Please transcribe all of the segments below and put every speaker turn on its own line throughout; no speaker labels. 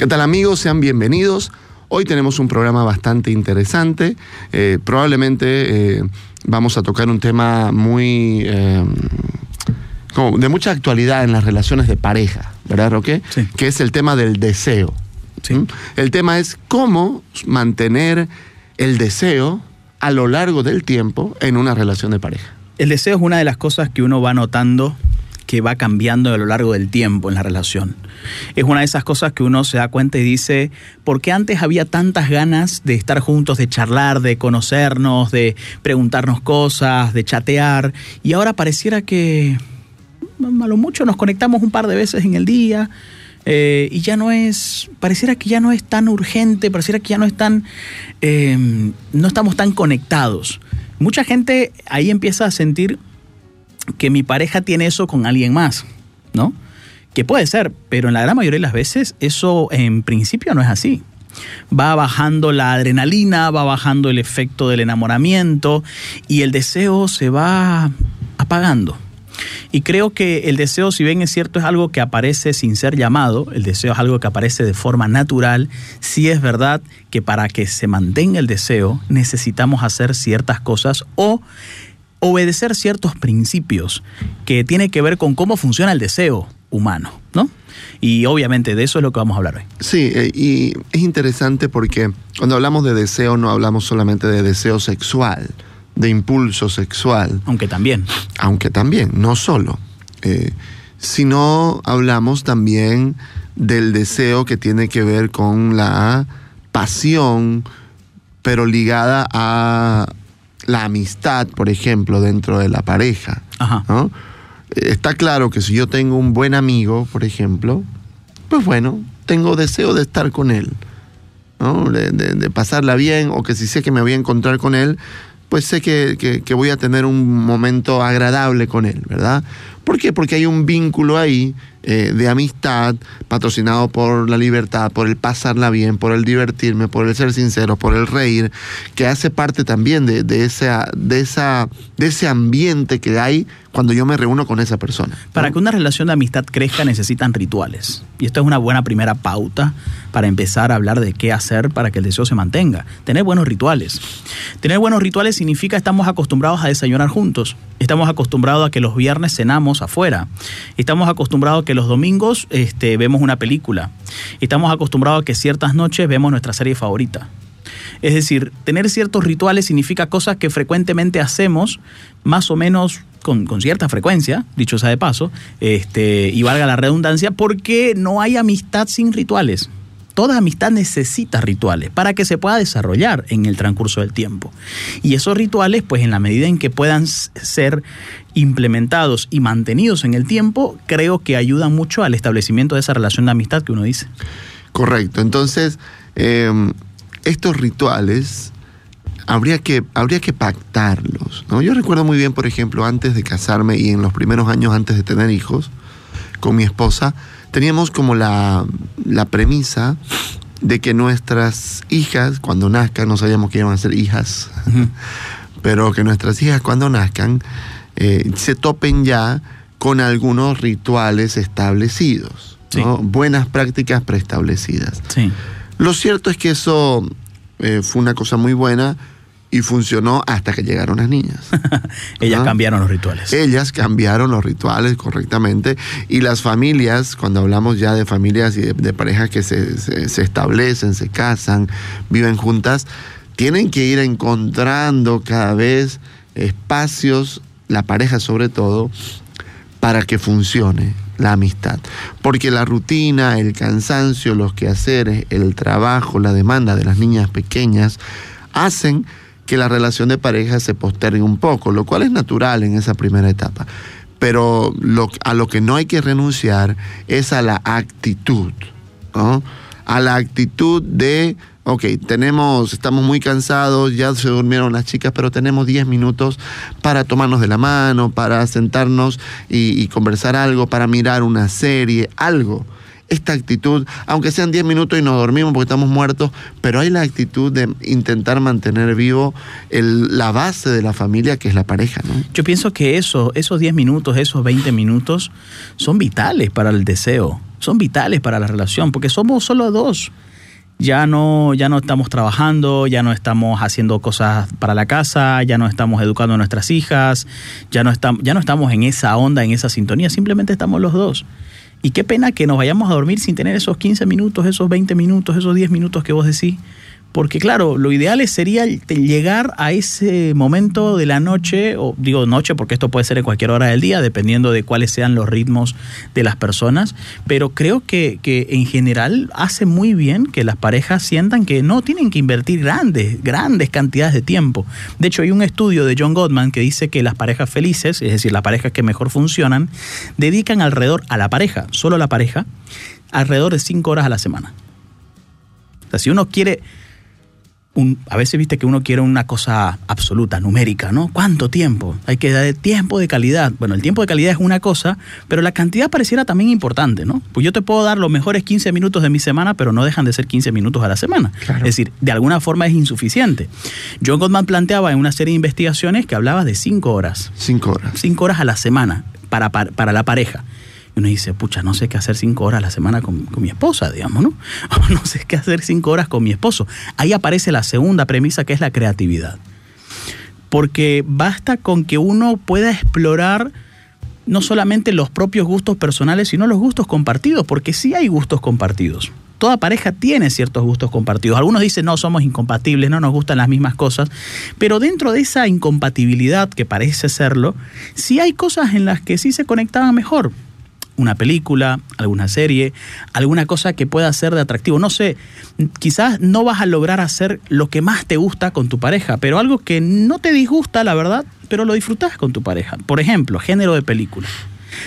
¿Qué tal amigos? Sean bienvenidos. Hoy tenemos un programa bastante interesante. Eh, probablemente eh, vamos a tocar un tema muy... eh, como de mucha actualidad en las relaciones de pareja, ¿verdad, Roque?
Sí.
Que es el tema del deseo.
Sí.
¿Mm? El tema es cómo mantener el deseo a lo largo del tiempo en una relación de pareja.
El deseo es una de las cosas que uno va notando que va cambiando a lo largo del tiempo en la relación. Es una de esas cosas que uno se da cuenta y dice, ¿por qué antes había tantas ganas de estar juntos, de charlar, de conocernos, de preguntarnos cosas, de chatear? Y ahora pareciera que a lo mucho nos conectamos un par de veces en el día eh, y ya no es, pareciera que ya no es tan urgente, pareciera que ya no es tan, eh, no estamos tan conectados. Mucha gente ahí empieza a sentir que mi pareja tiene eso con alguien más, ¿no? Que puede ser, pero en la gran mayoría de las veces eso en principio no es así. Va bajando la adrenalina, va bajando el efecto del enamoramiento y el deseo se va apagando. Y creo que el deseo, si bien es cierto, es algo que aparece sin ser llamado, el deseo es algo que aparece de forma natural, sí es verdad que para que se mantenga el deseo necesitamos hacer ciertas cosas o obedecer ciertos principios que tiene que ver con cómo funciona el deseo humano, ¿no? Y obviamente de eso es lo que vamos a hablar hoy.
Sí, eh, y es interesante porque cuando hablamos de deseo no hablamos solamente de deseo sexual, de impulso sexual,
Aunque también.
aunque también, no solo, eh, sino hablamos también del deseo que tiene que ver con la pasión, pero ligada a la amistad, por ejemplo, dentro de la pareja.
Ajá.
¿no? Está claro que si yo tengo un buen amigo, por ejemplo, pues bueno, tengo deseo de estar con él, ¿no? de, de- de pasarla bien, o que si sé que me voy a encontrar con él, pues sé que, que- que voy a tener un momento agradable con él, ¿verdad? ¿Por qué? Porque hay un vínculo ahí eh, de amistad patrocinado por la libertad, por el pasarla bien, por el divertirme, por el ser sincero, por el reír, que hace parte también de, de esa, de, esa, de ese ambiente que hay cuando yo me reúno con esa persona. ¿no?
Para que una relación de amistad crezca necesitan rituales. Y esto es una buena primera pauta para empezar a hablar de qué hacer para que el deseo se mantenga. Tener buenos rituales. Tener buenos rituales significa estamos acostumbrados a desayunar juntos. Estamos acostumbrados a que los viernes cenamos afuera. Estamos acostumbrados a que los domingos este, vemos una película. Estamos acostumbrados a que ciertas noches vemos nuestra serie favorita. Es decir, tener ciertos rituales significa cosas que frecuentemente hacemos, más o menos con, cierta frecuencia, dicho sea de paso, este, y valga la redundancia, porque no hay amistad sin rituales. Toda amistad necesita rituales para que se pueda desarrollar en el transcurso del tiempo. Y esos rituales, pues en la medida en que puedan ser implementados y mantenidos en el tiempo, creo que ayudan mucho al establecimiento de esa relación de amistad que uno dice.
Correcto. Entonces, eh, estos rituales habría que, habría que pactarlos. ¿no? Yo recuerdo muy bien, por ejemplo, antes de casarme y en los primeros años antes de tener hijos con mi esposa, teníamos como la, la premisa de que nuestras hijas, cuando nazcan, no sabíamos que iban a ser hijas, pero que nuestras hijas cuando nazcan eh, se topen ya con algunos rituales establecidos, ¿no? buenas prácticas preestablecidas.
Sí.
Lo cierto es que eso eh, fue una cosa muy buena y funcionó hasta que llegaron las niñas.
Ellas
Ajá.
cambiaron los rituales.
Ellas cambiaron los rituales correctamente y las familias, cuando hablamos ya de familias y de, de parejas que se, se- se establecen, se casan, viven juntas, tienen que ir encontrando cada vez espacios, la pareja sobre todo, para que funcione la amistad. Porque la rutina, el cansancio, los quehaceres, el trabajo, la demanda de las niñas pequeñas, hacen que la relación de pareja se postergue un poco, lo cual es natural en esa primera etapa. Pero a lo que no hay que renunciar es a la actitud. A la actitud de, ok, tenemos, estamos muy cansados, ya se durmieron las chicas, pero tenemos 10 minutos para tomarnos de la mano, para sentarnos y conversar algo, para mirar una serie, algo esta actitud, aunque sean 10 minutos y nos dormimos porque estamos muertos, pero hay la actitud de intentar mantener vivo la base de la familia que es la pareja. ¿no?
Yo pienso que eso, esos 10 minutos, esos 20 minutos son vitales para el deseo, son vitales para la relación, porque somos solo dos. Ya no, ya no estamos trabajando, ya no estamos haciendo cosas para la casa, ya no estamos educando a nuestras hijas, ya no, estamos, ya no estamos en esa onda, en esa sintonía, simplemente estamos los dos. Y qué pena que nos vayamos a dormir sin tener esos 15 minutos, esos 20 minutos, esos 10 minutos que vos decís. Porque claro, lo ideal sería llegar a ese momento de la noche, o digo noche porque esto puede ser en cualquier hora del día, dependiendo de cuáles sean los ritmos de las personas, pero creo que, que en general hace muy bien que las parejas sientan que no tienen que invertir grandes, grandes cantidades de tiempo. De hecho, hay un estudio de John Gottman que dice que las parejas felices, es decir, las parejas que mejor funcionan, dedican alrededor a la pareja, solo a la pareja, alrededor de 5 horas a la semana. O sea, si uno quiere un, a veces viste que uno quiere una cosa absoluta, numérica, ¿no? ¿Cuánto tiempo? Hay que dar tiempo de calidad. Bueno, el tiempo de calidad es una cosa, pero la cantidad pareciera también importante, ¿no? Pues yo te puedo dar los mejores 15 minutos de mi semana, pero no dejan de ser 15 minutos a la semana.
Claro.
Es decir, de alguna forma es insuficiente. John Gottman planteaba en una serie de investigaciones que hablaba de 5 horas.
Cinco horas.
5 horas a la semana para, para, para la pareja. Uno dice, pucha, no sé qué hacer cinco horas a la semana con, con mi esposa, digamos, ¿no? O no sé qué hacer cinco horas con mi esposo. Ahí aparece la segunda premisa que es la creatividad. Porque basta con que uno pueda explorar no solamente los propios gustos personales, sino los gustos compartidos, porque sí hay gustos compartidos. Toda pareja tiene ciertos gustos compartidos. Algunos dicen, no, somos incompatibles, no nos gustan las mismas cosas, pero dentro de esa incompatibilidad que parece serlo, sí hay cosas en las que sí se conectaban mejor una película, alguna serie, alguna cosa que pueda ser de atractivo. No sé, quizás no vas a lograr hacer lo que más te gusta con tu pareja, pero algo que no te disgusta, la verdad, pero lo disfrutas con tu pareja. Por ejemplo, género de película.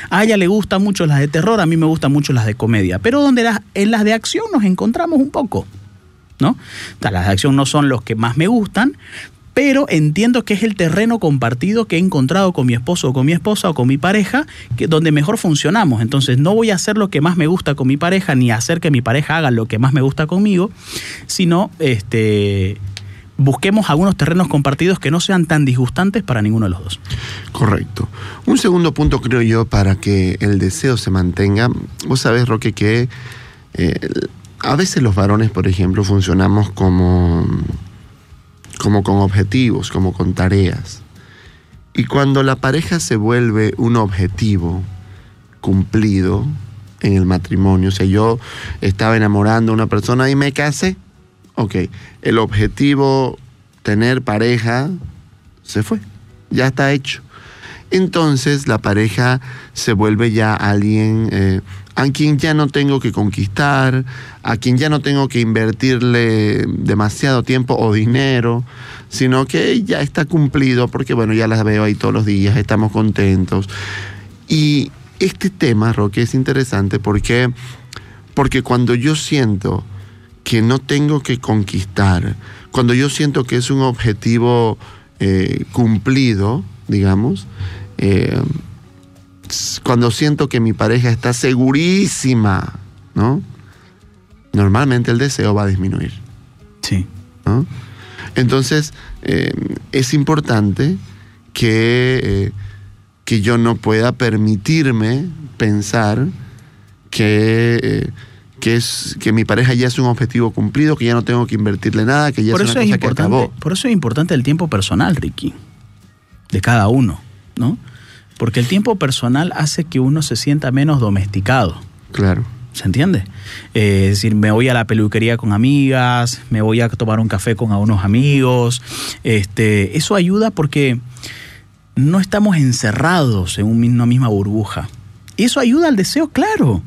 A ella le gustan mucho las de terror, a mí me gustan mucho las de comedia, pero donde las, en las de acción nos encontramos un poco. ¿no? O sea, las de acción no son los que más me gustan, pero entiendo que es el terreno compartido que he encontrado con mi esposo o con mi esposa o con mi pareja, que, donde mejor funcionamos. Entonces no voy a hacer lo que más me gusta con mi pareja, ni hacer que mi pareja haga lo que más me gusta conmigo, sino este, busquemos algunos terrenos compartidos que no sean tan disgustantes para ninguno de los dos.
Correcto. Un segundo punto creo yo para que el deseo se mantenga. Vos sabés, Roque, que eh, a veces los varones, por ejemplo, funcionamos como como con objetivos, como con tareas. Y cuando la pareja se vuelve un objetivo cumplido en el matrimonio, o sea, yo estaba enamorando a una persona y me casé, ok, el objetivo tener pareja se fue, ya está hecho. Entonces la pareja se vuelve ya alguien eh, a quien ya no tengo que conquistar, a quien ya no tengo que invertirle demasiado tiempo o dinero, sino que ya está cumplido porque bueno, ya las veo ahí todos los días, estamos contentos. Y este tema, Roque, es interesante porque, porque cuando yo siento que no tengo que conquistar, cuando yo siento que es un objetivo eh, cumplido, digamos, eh, cuando siento que mi pareja está segurísima, ¿no? Normalmente el deseo va a disminuir.
Sí.
¿no? Entonces, eh, es importante que, eh, que, yo no pueda permitirme pensar que, eh, que, es, que mi pareja ya es un objetivo cumplido, que ya no tengo que invertirle nada, que ya
por
es
eso
una
es
cosa que acabó.
Por eso es importante el tiempo personal, Ricky, de cada uno, ¿no? Porque el tiempo personal hace que uno se sienta menos domesticado.
Claro.
¿Se entiende? Eh, es decir, me voy a la peluquería con amigas, me voy a tomar un café con unos amigos. Este, eso ayuda porque no estamos encerrados en una misma burbuja. Y eso ayuda al deseo, claro.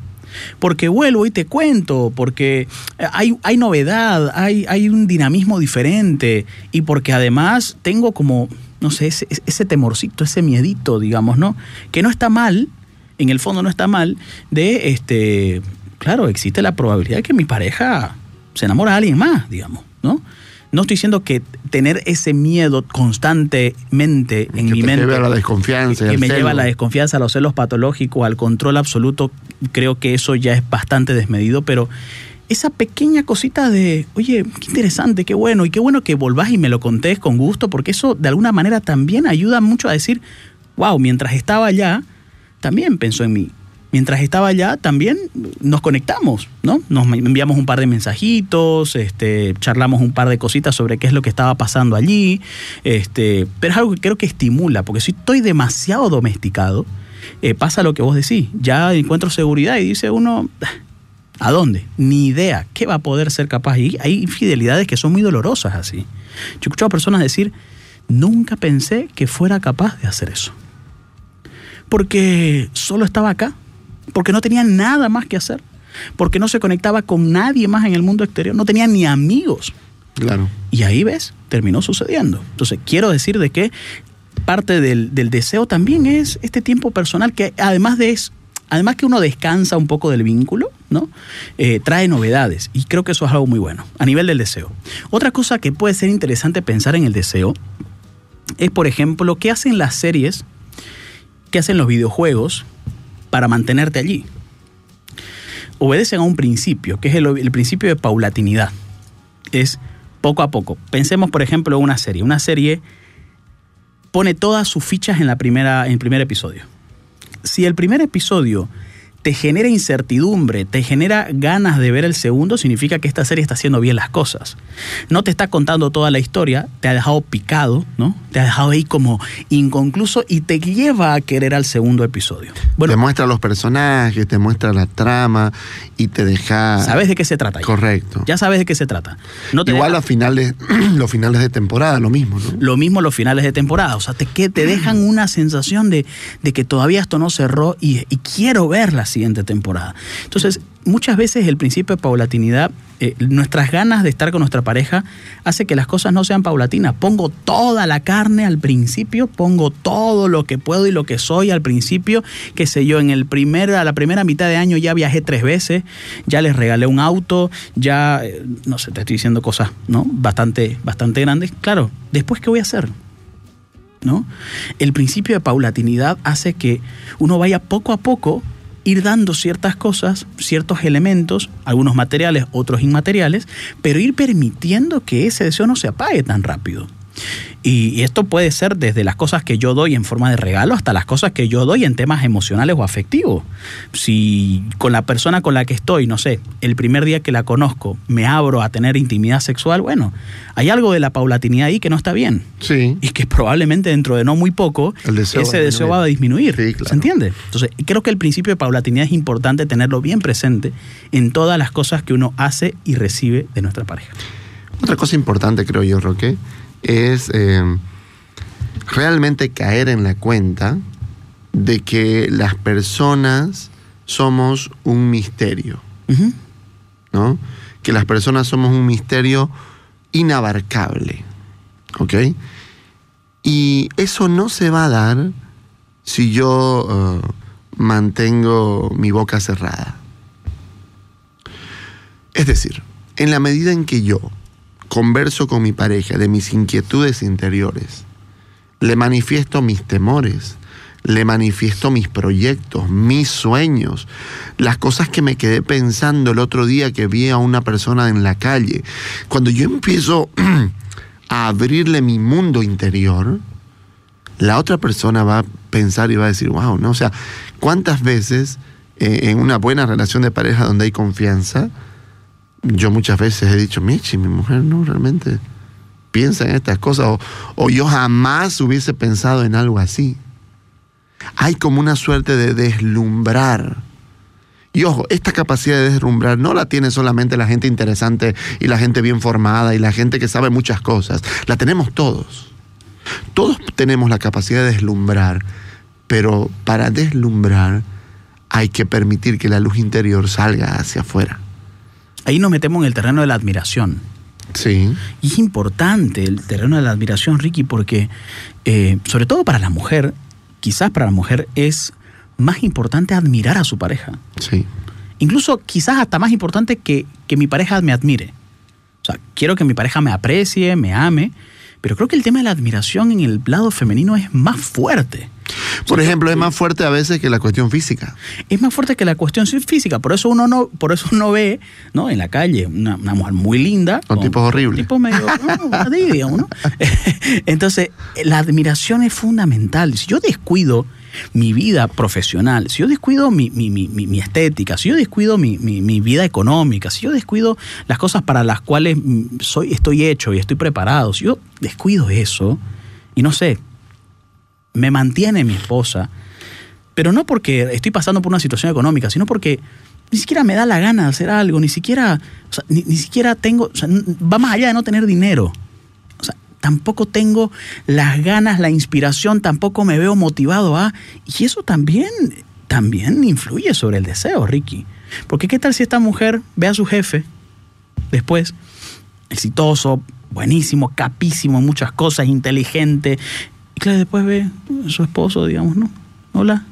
porque vuelvo y te cuento, porque hay, hay novedad, hay, hay un dinamismo diferente y porque además tengo como, no sé, ese, ese temorcito, ese miedito, digamos, ¿no? Que no está mal, en el fondo no está mal, de, este, claro, existe la probabilidad de que mi pareja se enamora de alguien más, digamos, ¿no? No estoy diciendo que tener ese miedo constantemente en
que
mi
te
mente.
lleve a la desconfianza y
que me lleva a la desconfianza, a los celos patológicos, al control absoluto. Creo que eso ya es bastante desmedido, pero esa pequeña cosita de, oye, qué interesante, qué bueno, y qué bueno que volvás y me lo contés con gusto, porque eso de alguna manera también ayuda mucho a decir, wow, mientras estaba allá, también pensó en mí. Mientras estaba allá, también nos conectamos, ¿no? Nos enviamos un par de mensajitos, este, charlamos un par de cositas sobre qué es lo que estaba pasando allí, este, pero es algo que creo que estimula, porque si estoy demasiado domesticado, eh, pasa lo que vos decís, ya encuentro seguridad y dice uno, ¿a dónde? Ni idea, ¿qué va a poder ser capaz? Y hay infidelidades que son muy dolorosas así. Yo he escuchado a personas decir, nunca pensé que fuera capaz de hacer eso porque solo estaba acá, porque no tenía nada más que hacer, porque no se conectaba con nadie más en el mundo exterior, no tenía ni amigos.
Claro.
Y ahí ves, terminó sucediendo. Entonces, quiero decir de que parte del, del deseo también es este tiempo personal que además de es, además que uno descansa un poco del vínculo, ¿no? Eh, trae novedades y creo que eso es algo muy bueno a nivel del deseo. Otra cosa que puede ser interesante pensar en el deseo es, por ejemplo, qué hacen las series, qué hacen los videojuegos para mantenerte allí. Obedecen a un principio, que es el, principio de paulatinidad. Es poco a poco. Pensemos, por ejemplo, en una serie. Una serie pone todas sus fichas en, la primera, en el primer episodio. Si el primer episodio te genera incertidumbre, te genera ganas de ver el segundo, significa que esta serie está haciendo bien las cosas. No te está contando toda la historia, te ha dejado picado, ¿no? Te ha dejado ahí como inconcluso y te lleva a querer al segundo episodio. Bueno,
te muestra los personajes, te muestra la trama y te deja.
sabes de qué se trata. ya.
Correcto.
Ya sabes de qué se trata. No te
Igual
deja-
los finales, los finales de temporada, lo mismo, ¿no?
Lo mismo los finales de temporada. O sea, te, que te dejan una sensación de, de que todavía esto no cerró y, y quiero ver la siguiente temporada. Entonces, muchas veces el principio de paulatinidad, eh, nuestras ganas de estar con nuestra pareja, hace que las cosas no sean paulatinas. Pongo toda la carne al principio, pongo todo lo que puedo y lo que soy al principio, qué sé yo, en el primer, a la primera mitad de año ya viajé tres veces, ya les regalé un auto, ya, eh, no sé, te estoy diciendo cosas, ¿no? Bastante, bastante grandes. Claro, después, ¿qué voy a hacer? ¿no? El principio de paulatinidad hace que uno vaya poco a poco ir dando ciertas cosas, ciertos elementos, algunos materiales, otros inmateriales, pero ir permitiendo que ese deseo no se apague tan rápido. Y y esto puede ser desde las cosas que yo doy en forma de regalo hasta las cosas que yo doy en temas emocionales o afectivos. Si con la persona con la que estoy, no sé, el primer día que la conozco, me abro a tener intimidad sexual, bueno, hay algo de la paulatinidad ahí que no está bien
Sí.
y que probablemente dentro de no muy poco
deseo
ese
va
deseo va a disminuir.
Sí, claro.
¿Se entiende? Entonces, creo que el principio de paulatinidad es importante tenerlo bien presente en todas las cosas que uno hace y recibe de nuestra pareja.
Otra cosa importante, creo yo, Roque, es eh, realmente caer en la cuenta de que las personas somos un misterio. ¿no? Que las personas somos un misterio inabarcable, ¿ok? Y eso no se va a dar si yo eh, mantengo mi boca cerrada. Es decir, en la medida en que yo converso con mi pareja de mis inquietudes interiores, le manifiesto mis temores, le manifiesto mis proyectos, mis sueños, las cosas que me quedé pensando el otro día que vi a una persona en la calle. Cuando yo empiezo a abrirle mi mundo interior, la otra persona va a pensar y va a decir, wow, ¿no? O sea, ¿cuántas veces eh, en una buena relación de pareja donde hay confianza, yo muchas veces he dicho, Michi, mi mujer no realmente piensa en estas cosas, o, o yo jamás hubiese pensado en algo así. Hay como una suerte de deslumbrar. Y ojo, esta capacidad de deslumbrar no la tiene solamente la gente interesante y la gente bien formada y la gente que sabe muchas cosas. La tenemos todos. Todos tenemos la capacidad de deslumbrar, pero para deslumbrar hay que permitir que la luz interior salga hacia afuera.
Ahí nos metemos en el terreno de la admiración.
Sí.
Y es importante el terreno de la admiración, Ricky, porque eh, sobre todo para la mujer, quizás para la mujer es más importante admirar a su pareja.
Sí.
Incluso quizás hasta más importante que, que mi pareja me admire. O sea, quiero que mi pareja me aprecie, me ame, pero creo que el tema de la admiración en el lado femenino es más fuerte.
Por ejemplo, es más fuerte a veces que la cuestión física.
Es más fuerte que la cuestión física. Por eso uno no, por eso uno ve, ¿no? En la calle, una, una mujer muy linda.
Con, tipos horribles.
Tipos medio, ¿no? ¿no? Entonces, la admiración es fundamental. Si yo descuido mi vida profesional, si yo descuido mi, mi, mi, mi estética, si yo descuido mi, vida económica, si yo descuido las cosas para las cuales soy, estoy hecho y estoy preparado, si yo descuido eso, y no sé, me mantiene mi esposa, pero no porque estoy pasando por una situación económica, sino porque ni siquiera me da la gana de hacer algo, ni siquiera, ni, siquiera tengo, va más allá de no tener dinero. Tampoco tengo las ganas, la inspiración, tampoco me veo motivado a... Y eso también, también influye sobre el deseo, Ricky. Porque qué tal si esta mujer ve a su jefe después, exitoso, buenísimo, capísimo muchas cosas, inteligente, y claro, después ve a su esposo, digamos, ¿no? Hola.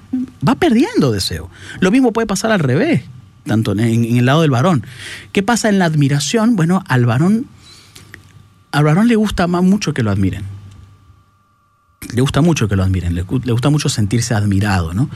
Va perdiendo deseo. Lo mismo puede pasar al revés, tanto en, en el lado del varón. ¿Qué pasa en la admiración? Bueno, al varón, al varón le gusta más mucho que lo admiren. Le gusta mucho que lo admiren, le, le gusta mucho sentirse admirado, ¿no?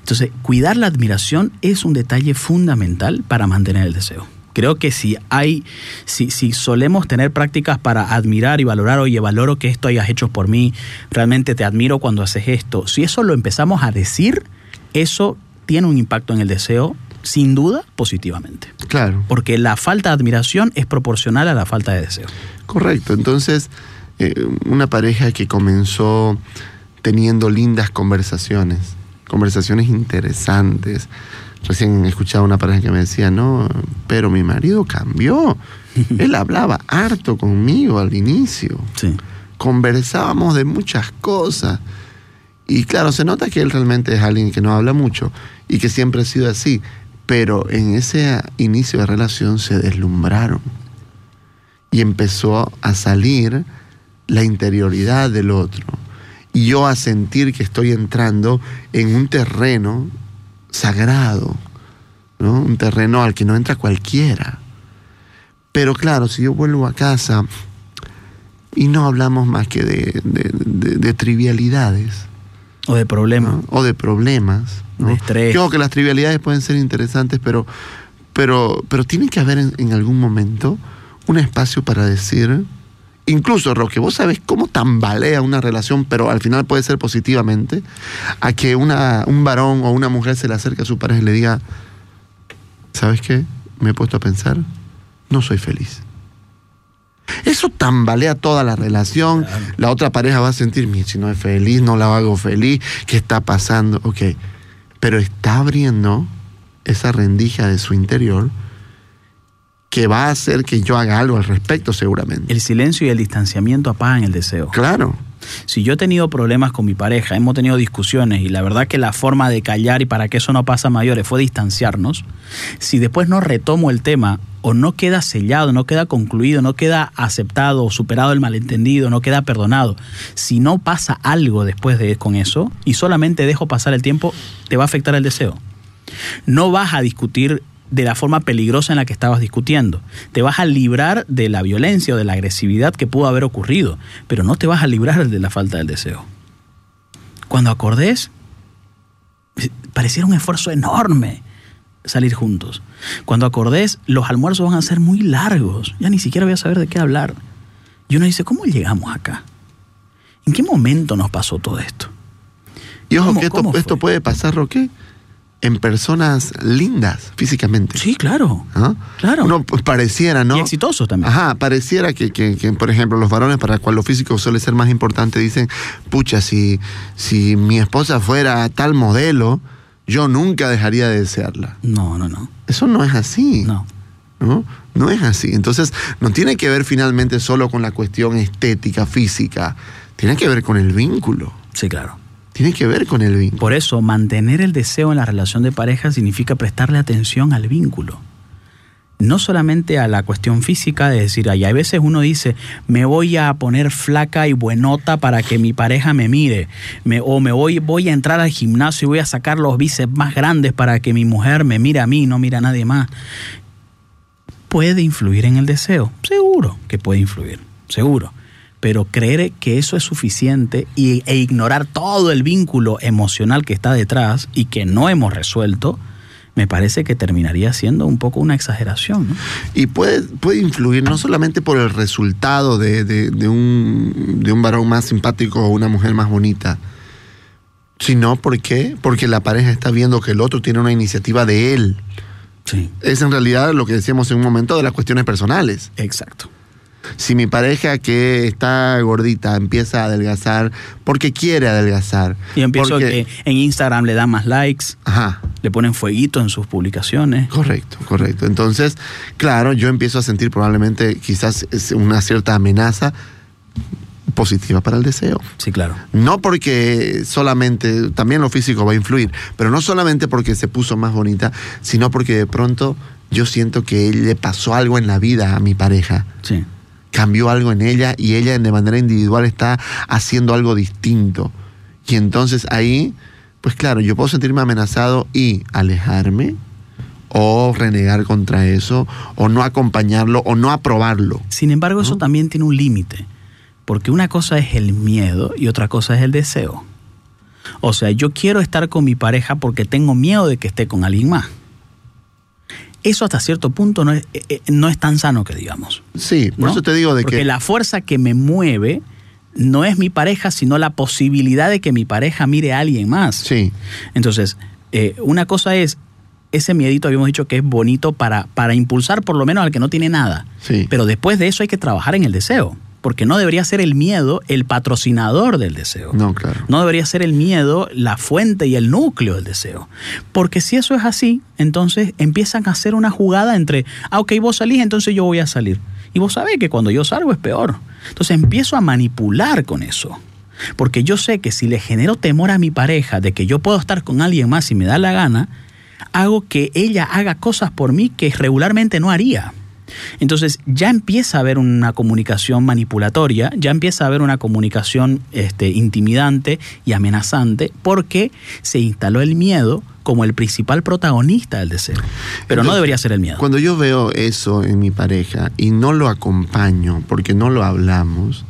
Entonces, cuidar la admiración es un detalle fundamental para mantener el deseo. Creo que si hay, si, si solemos tener prácticas para admirar y valorar, oye, valoro que esto hayas hecho por mí, realmente te admiro cuando haces esto, si eso lo empezamos a decir, eso tiene un impacto en el deseo, sin duda, positivamente.
Claro.
Porque la falta de admiración es proporcional a la falta de deseo.
Correcto. Entonces, eh, una pareja que comenzó teniendo lindas conversaciones, conversaciones interesantes, Recién escuchaba una pareja que me decía, no, pero mi marido cambió. Él hablaba harto conmigo al inicio.
Sí.
Conversábamos de muchas cosas. Y claro, se nota que él realmente es alguien que no habla mucho y que siempre ha sido así. Pero en ese inicio de relación se deslumbraron. Y empezó a salir la interioridad del otro. Y yo a sentir que estoy entrando en un terreno sagrado, ¿no? un terreno al que no entra cualquiera. Pero claro, si yo vuelvo a casa y no hablamos más que de, trivialidades.
O de problemas.
O de problemas.
De estrés.
Creo que las trivialidades pueden ser interesantes, pero, pero, pero tiene que haber en algún momento un espacio para decir, incluso Roque, vos sabés cómo tambalea una relación, pero al final puede ser positivamente, a que una, un varón o una mujer se le acerque a su pareja y le diga, ¿sabes qué? Me he puesto a pensar, no soy feliz. Eso tambalea toda la relación. La otra pareja va a sentir, si no es feliz, no la hago feliz, ¿qué está pasando? Ok, pero está abriendo esa rendija de su interior que va a hacer que yo haga algo al respecto seguramente.
El silencio y el distanciamiento apagan el deseo.
Claro.
Si yo he tenido problemas con mi pareja, hemos tenido discusiones y la verdad que la forma de callar y para que eso no pasa mayores fue distanciarnos, si después no retomo el tema o no queda sellado, no queda concluido, no queda aceptado o superado el malentendido, no queda perdonado, si no pasa algo después de con eso y solamente dejo pasar el tiempo, te va a afectar el deseo. No vas a discutir de la forma peligrosa en la que estabas discutiendo. Te vas a librar de la violencia o de la agresividad que pudo haber ocurrido, pero no te vas a librar de la falta del deseo. Cuando acordés, pareciera un esfuerzo enorme salir juntos. Cuando acordés, los almuerzos van a ser muy largos. Ya ni siquiera voy a saber de qué hablar. Y uno dice, ¿cómo llegamos acá? ¿En qué momento nos pasó todo esto?
Y ojo que esto, esto puede pasar, Roque, en personas lindas físicamente.
Sí, claro.
¿Ah?
Claro.
Uno pareciera, ¿no?
Y exitosos también.
Ajá, pareciera que, que, por ejemplo, los varones para cual lo físico suele ser más importante dicen, pucha, si, si mi esposa fuera tal modelo, yo nunca dejaría de desearla.
No, no, no.
Eso no es así.
No.
¿No? No es así. Entonces, no tiene que ver finalmente solo con la cuestión estética, física. Tiene que ver con el vínculo.
Sí, claro
tiene que ver con el vínculo.
Por eso, mantener el deseo en la relación de pareja significa prestarle atención al vínculo. No solamente a la cuestión física de decir, ay, hay veces uno dice, me voy a poner flaca y buenota para que mi pareja me mire, o me voy, voy a entrar al gimnasio y voy a sacar los bíceps más grandes para que mi mujer me mire a mí, no mire a nadie más. ¿Puede influir en el deseo? Seguro que puede influir, seguro pero creer que eso es suficiente y, e ignorar todo el vínculo emocional que está detrás y que no hemos resuelto, me parece que terminaría siendo un poco una exageración. ¿no?
Y puede, puede influir no solamente por el resultado de, de, un, de un varón más simpático o una mujer más bonita, sino porque, porque la pareja está viendo que el otro tiene una iniciativa de él.
Sí.
Es en realidad lo que decíamos en un momento de las cuestiones personales.
Exacto.
Si mi pareja que está gordita empieza a adelgazar porque quiere adelgazar.
Y empiezo que en Instagram le da más likes,
Ajá.
le ponen fueguito en sus publicaciones.
Correcto, correcto. Entonces, claro, yo empiezo a sentir probablemente quizás una cierta amenaza positiva para el deseo.
Sí, claro.
No porque solamente, también lo físico va a influir, pero no solamente porque se puso más bonita, sino porque de pronto yo siento que le pasó algo en la vida a mi pareja.
Sí
cambió algo en ella y ella de manera individual está haciendo algo distinto. Y entonces ahí, pues claro, yo puedo sentirme amenazado y alejarme o renegar contra eso o no acompañarlo o no aprobarlo.
Sin embargo, eso también tiene un límite, porque una cosa es el miedo y otra cosa es el deseo. O sea, yo quiero estar con mi pareja porque tengo miedo de que esté con alguien más eso hasta cierto punto no es, eh, eh, no es tan sano que digamos.
Sí, por eso te digo de
Porque
que...
la fuerza que me mueve no es mi pareja, sino la posibilidad de que mi pareja mire a alguien más.
Sí.
Entonces, eh, una cosa es, ese miedito habíamos dicho que es bonito para, para impulsar por lo menos al que no tiene nada.
Sí.
Pero después de eso hay que trabajar en el deseo porque no debería ser el miedo el patrocinador del deseo.
No, claro.
No debería ser el miedo la fuente y el núcleo del deseo. Porque si eso es así, entonces empiezan a hacer una jugada entre, ah, ok, vos salís, entonces yo voy a salir. Y vos sabés que cuando yo salgo es peor. Entonces empiezo a manipular con eso. Porque yo sé que si le genero temor a mi pareja de que yo puedo estar con alguien más si me da la gana, hago que ella haga cosas por mí que regularmente no haría. Entonces ya empieza a haber una comunicación manipulatoria, ya empieza a haber una comunicación este, intimidante y amenazante porque se instaló el miedo como el principal protagonista del deseo. Pero no debería ser el miedo.
Cuando yo veo eso en mi pareja y no lo acompaño porque no lo hablamos,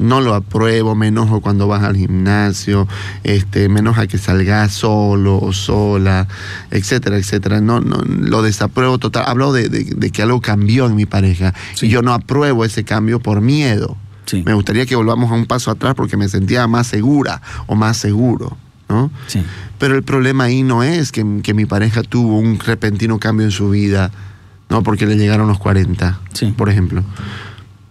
no lo apruebo, me enojo cuando vas al gimnasio, este, me enoja que salgas solo o sola, etcétera, etcétera. No, no, lo desapruebo total. Hablo de, que algo cambió en mi pareja y yo no apruebo ese cambio por miedo. Me gustaría que volvamos a un paso atrás porque me sentía más segura o más seguro. ¿no? Pero el problema ahí no es que, mi pareja tuvo un repentino cambio en su vida, ¿no? porque le llegaron los 40, por ejemplo.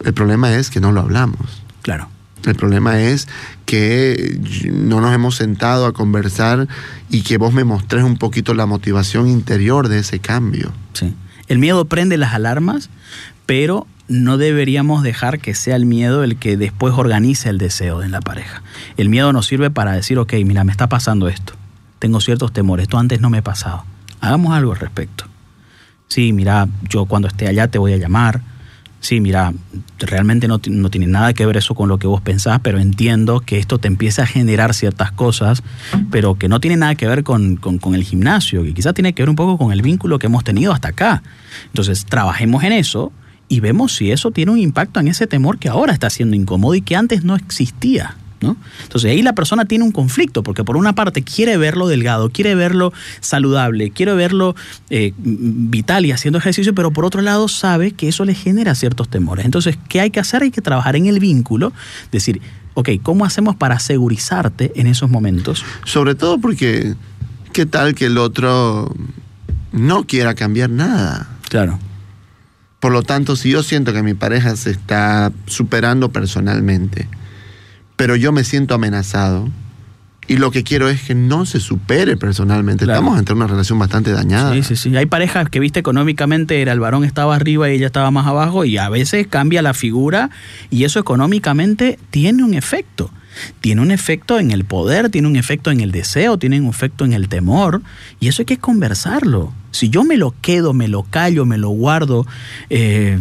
El problema es que no lo hablamos.
Claro.
El problema es que no nos hemos sentado a conversar y que vos me mostrés un poquito la motivación interior de ese cambio.
Sí. El miedo prende las alarmas, pero no deberíamos dejar que sea el miedo el que después organice el deseo en la pareja. El miedo nos sirve para decir, ok, mira, me está pasando esto. Tengo ciertos temores, esto antes no me pasado. Hagamos algo al respecto. Sí, mira, yo cuando esté allá te voy a llamar sí, mira, realmente no, tiene nada que ver eso con lo que vos pensás, pero entiendo que esto te empieza a generar ciertas cosas, pero que no tiene nada que ver con, con, el gimnasio, que quizás tiene que ver un poco con el vínculo que hemos tenido hasta acá. Entonces, trabajemos en eso y vemos si eso tiene un impacto en ese temor que ahora está siendo incómodo y que antes no existía. Entonces ahí la persona tiene un conflicto, porque por una parte quiere verlo delgado, quiere verlo saludable, quiere verlo eh, vital y haciendo ejercicio, pero por otro lado sabe que eso le genera ciertos temores. Entonces, ¿qué hay que hacer? Hay que trabajar en el vínculo, decir, ok, ¿cómo hacemos para segurizarte en esos momentos?
Sobre todo porque, ¿qué tal que el otro no quiera cambiar nada?
Claro.
Por lo tanto, si yo siento que mi pareja se está superando personalmente, pero yo me siento amenazado. Y lo que quiero es que no se supere personalmente. Estamos entre una relación bastante dañada.
Sí, sí, sí. Hay parejas que, viste, económicamente era el varón estaba arriba y ella estaba más abajo y a veces cambia la figura y eso económicamente tiene un efecto. tiene un efecto en el poder, tiene un efecto en el deseo, tiene un efecto en el temor, y eso hay que conversarlo. Si yo me lo quedo, me lo callo, me lo guardo, eh,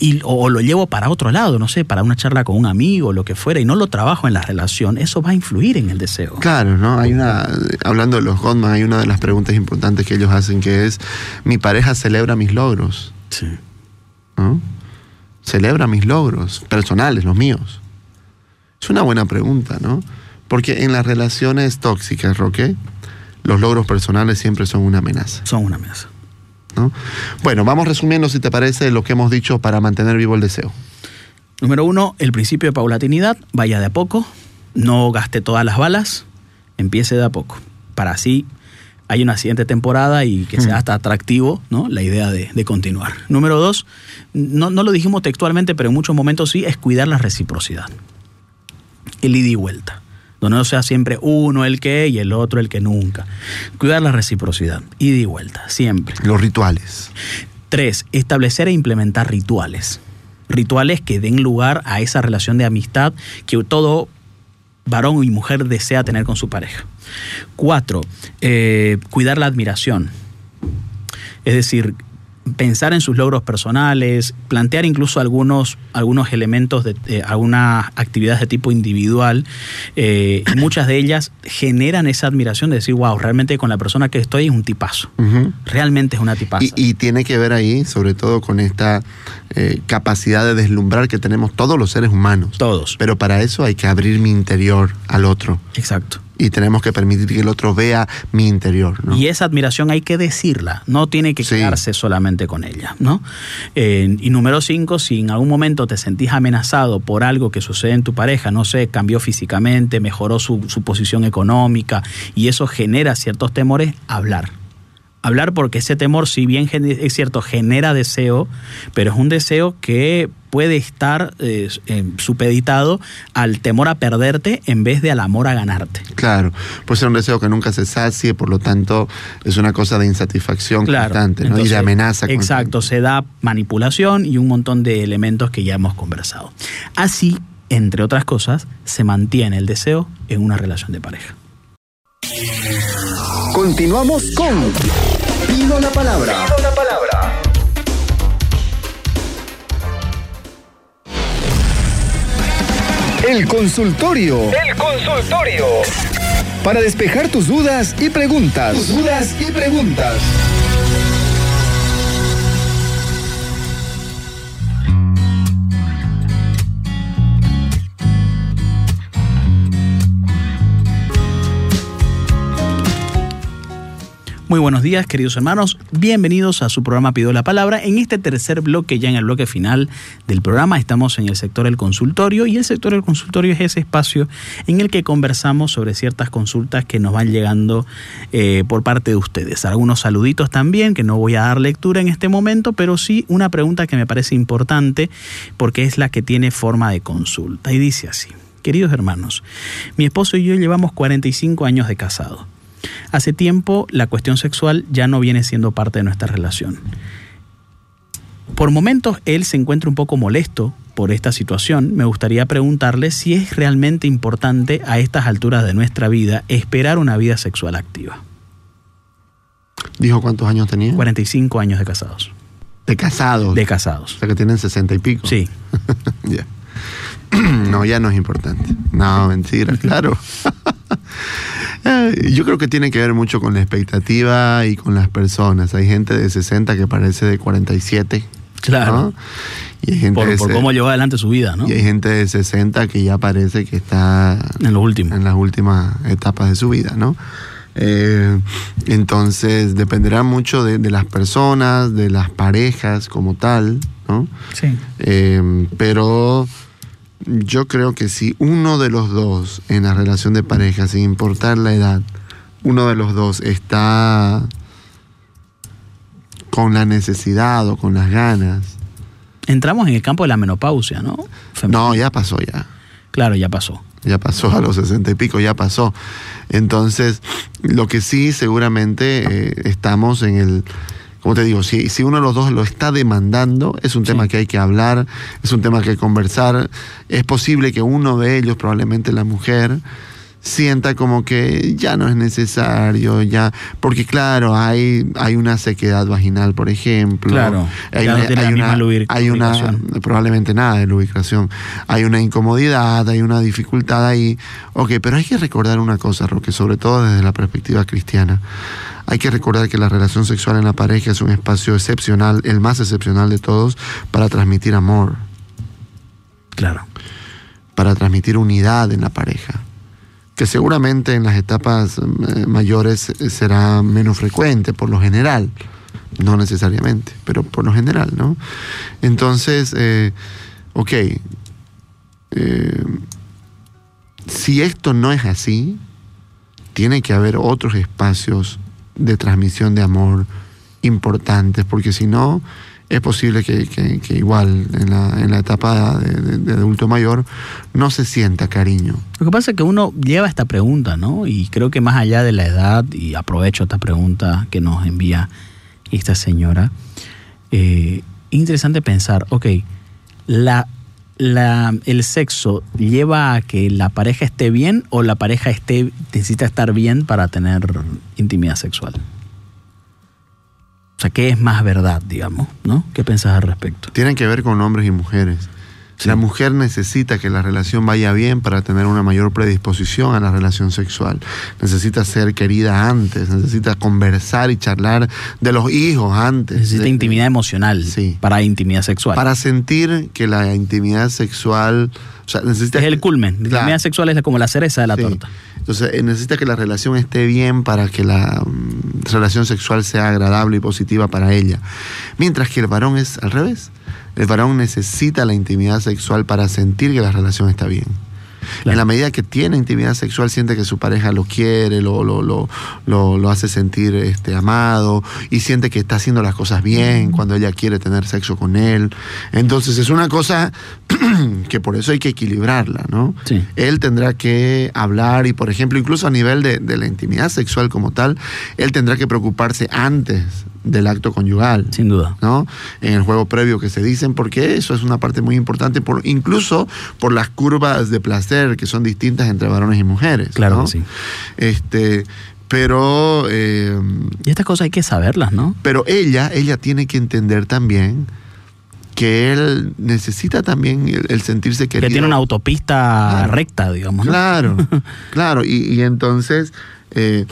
y, o, lo llevo para otro lado, no sé, para una charla con un amigo, lo que fuera, y no lo trabajo en la relación, eso va a influir en el deseo.
Claro, ¿no? Hay una, hablando de los Godman, hay una de las preguntas importantes que ellos hacen que es, mi pareja celebra mis logros.
Sí.
¿no? Celebra mis logros personales, los míos. Es una buena pregunta, ¿no? Porque en las relaciones tóxicas, Roque, los logros personales siempre son una amenaza.
Son una amenaza.
¿No? Bueno, vamos resumiendo, si te parece, lo que hemos dicho para mantener vivo el deseo.
Número uno, el principio de paulatinidad, vaya de a poco, no gaste todas las balas, empiece de a poco, para así hay una siguiente temporada y que sea hasta atractivo ¿no? la idea de, de continuar. Número dos, no, no, lo dijimos textualmente, pero en muchos momentos sí, es cuidar la reciprocidad. El ida y vuelta. Donde no sea siempre uno el que y el otro el que nunca. Cuidar la reciprocidad. Ida y vuelta, siempre.
Los rituales.
Tres, establecer e implementar rituales. Rituales que den lugar a esa relación de amistad que todo varón y mujer desea tener con su pareja. Cuatro, eh, cuidar la admiración. Es decir, pensar en sus logros personales, plantear incluso algunos, algunos elementos de eh, algunas actividades de tipo individual. Eh, y muchas de ellas generan esa admiración de decir, wow, realmente con la persona que estoy es un tipazo.
Uh -huh.
Realmente es una tipaza.
Y, y, tiene que ver ahí, sobre todo, con esta eh, capacidad de deslumbrar que tenemos todos los seres humanos.
Todos.
Pero para eso hay que abrir mi interior al otro.
Exacto
y tenemos que permitir que el otro vea mi interior. ¿no?
Y esa admiración hay que decirla, no tiene que sí. quedarse solamente con ella. ¿no? Eh, y número cinco, si en algún momento te sentís amenazado por algo que sucede en tu pareja, no sé, cambió físicamente, mejoró su, su posición económica y eso genera ciertos temores, hablar hablar porque ese temor, si bien es cierto, genera deseo, pero es un deseo que puede estar eh, eh, supeditado al temor a perderte en vez de al amor a ganarte.
Claro, puede ser un deseo que nunca se sacie, por lo tanto es una cosa de insatisfacción
claro.
constante ¿no?
Entonces,
y de amenaza.
Exacto,
constante.
se da manipulación y un montón de elementos que ya hemos conversado. Así, entre otras cosas, se mantiene el deseo en una relación de pareja.
Continuamos con Pido la palabra.
Pido la palabra.
El consultorio.
El consultorio.
Para despejar tus dudas y preguntas.
Tus dudas y preguntas.
Muy buenos días, queridos hermanos. Bienvenidos a su programa Pido la Palabra. En este tercer bloque, ya en el bloque final del programa, estamos en el sector del consultorio y el sector del consultorio es ese espacio en el que conversamos sobre ciertas consultas que nos van llegando eh, por parte de ustedes. Algunos saluditos también que no voy a dar lectura en este momento, pero sí una pregunta que me parece importante porque es la que tiene forma de consulta y dice así. Queridos hermanos, mi esposo y yo llevamos 45 años de casado. Hace tiempo la cuestión sexual ya no viene siendo parte de nuestra relación. Por momentos él se encuentra un poco molesto por esta situación. Me gustaría preguntarle si es realmente importante a estas alturas de nuestra vida esperar una vida sexual activa.
¿Dijo cuántos años tenía?
45 años de casados.
¿De casados?
De casados.
O sea que tienen 60 y pico.
Sí.
ya. no, ya no es importante. No, mentira, claro. Yo creo que tiene que ver mucho con la expectativa y con las personas. Hay gente de 60 que parece de 47.
Claro.
¿no? Y hay gente
por,
de
por cómo llevó adelante su vida, ¿no?
Y hay gente de 60 que ya parece que está
en lo último.
En las últimas etapas de su vida, ¿no? Eh, entonces dependerá mucho de, de, las personas, de las parejas como tal, ¿no?
Sí.
Eh, pero yo creo que si uno de los dos en la relación de pareja, sin importar la edad, uno de los dos está con la necesidad o con las ganas.
Entramos en el campo de la menopausia, ¿no?
Femenina. No, ya pasó ya.
Claro, ya pasó.
Ya pasó a los sesenta y pico, ya pasó. Entonces, lo que sí seguramente eh, estamos en el como te digo, si, si uno de los dos lo está demandando, es un tema que hay que hablar, es un tema que hay que conversar. Es posible que uno de ellos, probablemente la mujer, sienta como que ya no es necesario, ya, porque claro, hay, hay una sequedad vaginal, por ejemplo.
Claro,
hay
ya no
una,
tiene
hay
misma
una-
lubric-
hay una- probablemente nada de lubricación. Hay una incomodidad, hay una dificultad ahí. Ok, pero hay que recordar una cosa, Roque, sobre todo desde la perspectiva cristiana. Hay que recordar que la relación sexual en la pareja es un espacio excepcional, el más excepcional de todos, para transmitir amor,
Claro.
para transmitir unidad en la pareja. Que seguramente en las etapas eh, mayores eh, será menos frecuente, por lo general. No necesariamente, pero por lo general, ¿no? Entonces, eh, ok. eh, si esto no es así, tiene que haber otros espacios de transmisión de amor importantes, porque si no, es posible que, que- igual en la, en la etapa de adulto mayor no se sienta cariño.
Lo que pasa es que uno lleva esta pregunta, ¿no? Y creo que más allá de la edad, y aprovecho esta pregunta que nos envía esta señora, eh, interesante pensar, ok, la, la- el sexo lleva a que la pareja esté bien o la pareja esté, necesita estar bien para tener intimidad sexual. O sea, ¿qué es más verdad, digamos? ¿No? ¿Qué pensás al respecto?
Tienen que ver con hombres y mujeres.
Sí.
La mujer necesita que la relación vaya bien para tener una mayor predisposición a la relación sexual. Necesita ser querida antes, necesita conversar y charlar de los hijos antes.
Necesita
de-
intimidad emocional
Sí.
para intimidad sexual.
Para sentir que la intimidad sexual. O sea, necesita
es el culmen. La
Claro.
intimidad sexual es como la cereza de la
Sí.
torta.
Entonces, eh, necesita que la relación esté bien para que la mm, relación sexual sea agradable y positiva para ella. Mientras que el varón es al revés. El varón necesita la intimidad sexual para sentir que la relación está bien.
Claro.
En la medida que tiene intimidad sexual, siente que su pareja lo quiere, lo, lo, lo, lo, hace sentir este, amado y siente que está haciendo las cosas bien cuando ella quiere tener sexo con él. Entonces es una cosa que por eso hay que equilibrarla, ¿no?
Sí.
Él tendrá que hablar y, por ejemplo, incluso a nivel de, de la intimidad sexual como tal, él tendrá que preocuparse antes del acto conyugal.
Sin duda.
¿no? En el juego previo que se dicen, porque eso es una parte muy importante, por, incluso por las curvas de placer que son distintas entre varones y mujeres.
Claro
¿no?
que sí.
Este, pero, eh,
Y estas cosas hay que saberlas, ¿no?
pero ella, ella tiene que entender también que él necesita también el, el sentirse querido.
Que tiene una autopista
Claro.
recta, digamos, ¿no?
Claro, claro. Y, y entonces, eh,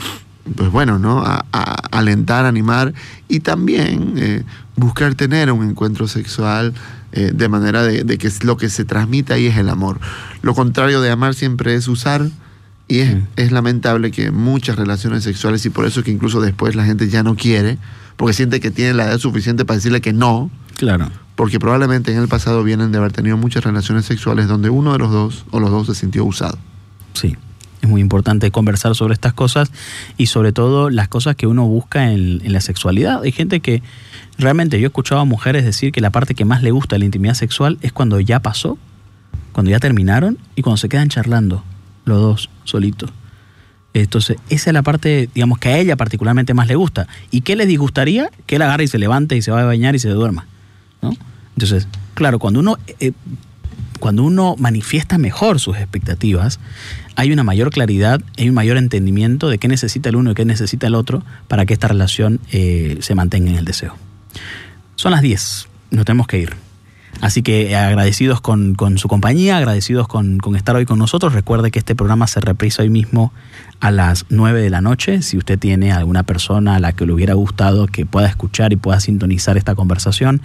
pues bueno, ¿no? A- a- alentar, animar y también eh, buscar tener un encuentro sexual eh, de manera de, de que lo que se transmite ahí es el amor. Lo contrario de amar siempre es usar. Y es, es lamentable que muchas relaciones sexuales, y por eso que incluso después la gente ya no quiere, porque siente que tiene la edad suficiente para decirle que no,
Claro.
porque probablemente en el pasado vienen de haber tenido muchas relaciones sexuales donde uno de los dos o los dos se sintió usado.
Sí. Es muy importante conversar sobre estas cosas y sobre todo las cosas que uno busca en, en la sexualidad. Hay gente que realmente yo he escuchado a mujeres decir que la parte que más le gusta de la intimidad sexual es cuando ya pasó, cuando ya terminaron y cuando se quedan charlando los dos solitos. Entonces, esa es la parte, digamos, que a ella particularmente más le gusta. ¿Y qué les disgustaría? Que él agarre y se levante y se va a bañar y se duerma. ¿no? Entonces, claro, cuando uno, eh, cuando uno manifiesta mejor sus expectativas, hay una mayor claridad, hay un mayor entendimiento de qué necesita el uno y qué necesita el otro para que esta relación eh, se mantenga en el deseo. Son las 10, nos tenemos que ir. Así que eh, agradecidos con, con su compañía, agradecidos con, con estar hoy con nosotros. Recuerde que este programa se reprisa hoy mismo a las 9 de la noche. Si usted tiene alguna persona a la que le hubiera gustado que pueda escuchar y pueda sintonizar esta conversación,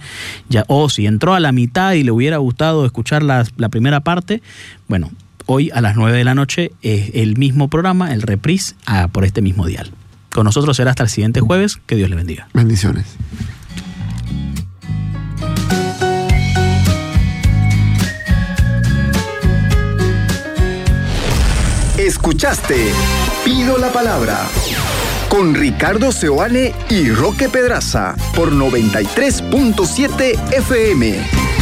ya, o si entró a la mitad y le hubiera gustado escuchar la, la primera parte, bueno, hoy a las 9 de la noche es el mismo programa, el reprise, ah, por este mismo dial. Con nosotros será hasta el siguiente jueves. Que Dios le bendiga.
Bendiciones.
Escuchaste Pido la Palabra con Ricardo Seoane y Roque Pedraza por 93.7 FM.